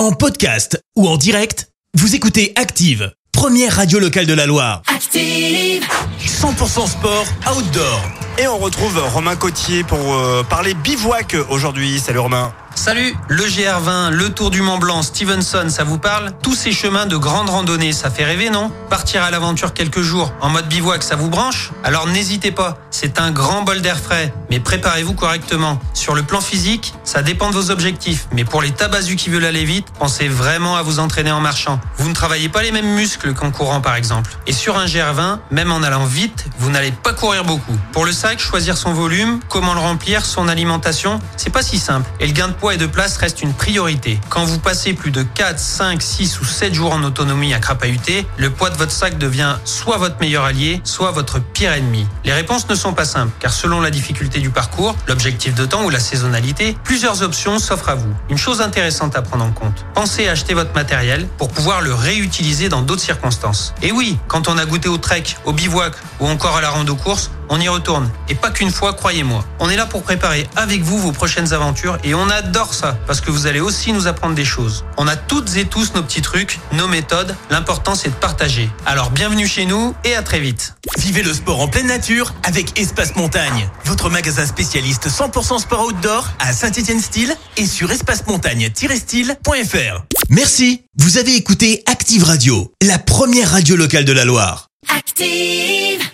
En podcast ou en direct, vous écoutez Active, première radio locale de la Loire. Active. 100% sport outdoor. Et on retrouve Romain Cotier pour euh, parler bivouac aujourd'hui. Salut Romain. Salut, le GR20, le Tour du Mont Blanc, Stevenson, ça vous parle Tous ces chemins de grande randonnée, ça fait rêver, non Partir à l'aventure quelques jours en mode bivouac, ça vous branche Alors n'hésitez pas, c'est un grand bol d'air frais, mais préparez-vous correctement. Sur le plan physique, ça dépend de vos objectifs, mais pour les tabasus qui veulent aller vite, pensez vraiment à vous entraîner en marchant. Vous ne travaillez pas les mêmes muscles qu'en courant par exemple. Et sur un GR20, même en allant vite, vous n'allez pas courir beaucoup. Pour le sac, choisir son volume, comment le remplir, son alimentation, c'est pas si simple. Et le gain de poids et de place reste une priorité. Quand vous passez plus de 4, 5, 6 ou 7 jours en autonomie à crapahuter, le poids de votre sac devient soit votre meilleur allié, soit votre pire ennemi. Les réponses ne sont pas simples, car selon la difficulté du parcours, l'objectif de temps ou la saisonnalité, plusieurs options s'offrent à vous. Une chose intéressante à prendre en compte, pensez à acheter votre matériel pour pouvoir le réutiliser dans d'autres circonstances. Et oui, quand on a goûté au trek, au bivouac ou encore à la rando course, on y retourne. Et pas qu'une fois, croyez-moi. On est là pour préparer avec vous vos prochaines aventures et on adore ça parce que vous allez aussi nous apprendre des choses. On a toutes et tous nos petits trucs, nos méthodes. L'important c'est de partager. Alors bienvenue chez nous et à très vite. Vivez le sport en pleine nature avec Espace Montagne, votre magasin spécialiste 100% sport outdoor à Saint-Étienne-Style et sur espacemontagne-style.fr. Merci, vous avez écouté Active Radio, la première radio locale de la Loire. Active.